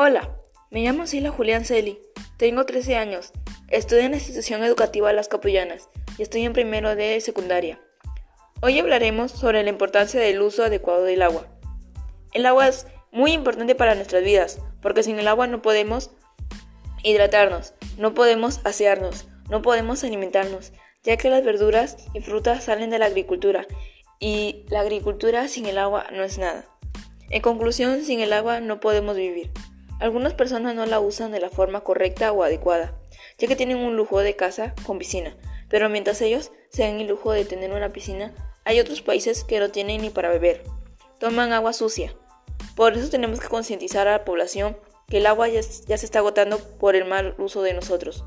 Hola, me llamo Sila Julián Celi, tengo 13 años, estudio en la institución educativa Las Capellanas y estoy en primero de secundaria. Hoy hablaremos sobre la importancia del uso adecuado del agua. El agua es muy importante para nuestras vidas, porque sin el agua no podemos hidratarnos, no podemos asearnos, no podemos alimentarnos, ya que las verduras y frutas salen de la agricultura y la agricultura sin el agua no es nada. En conclusión, sin el agua no podemos vivir. Algunas personas no la usan de la forma correcta o adecuada, ya que tienen un lujo de casa con piscina, pero mientras ellos se dan el lujo de tener una piscina, hay otros países que no tienen ni para beber. Toman agua sucia. Por eso tenemos que concientizar a la población que el agua ya, se está agotando por el mal uso de nosotros.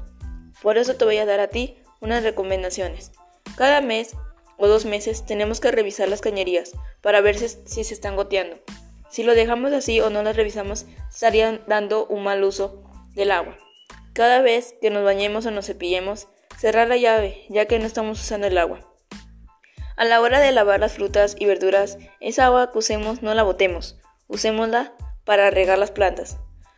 Por eso te voy a dar a ti unas recomendaciones. Cada mes o dos meses tenemos que revisar las cañerías para ver si, si se están goteando. Si lo dejamos así o no las revisamos, estarían dando un mal uso del agua. Cada vez que nos bañemos o nos cepillemos, cerrar la llave, ya que no estamos usando el agua. A la hora de lavar las frutas y verduras, esa agua que usemos no la botemos, usémosla para regar las plantas.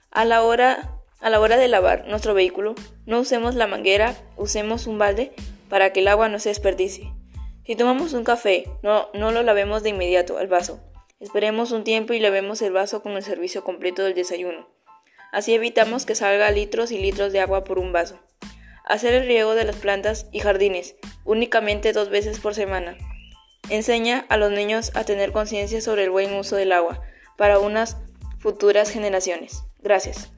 A la hora, a la hora de lavar nuestro vehículo, no usemos la manguera, usemos un balde para que el agua no se desperdicie. Si tomamos un café, no, no lo lavemos de inmediato al vaso. Esperemos un tiempo y lavemos el vaso con el servicio completo del desayuno. Así evitamos que salga litros y litros de agua por un vaso. Hacer el riego de las plantas y jardines únicamente dos veces por semana. Enseña a los niños a tener conciencia sobre el buen uso del agua para unas futuras generaciones. Gracias.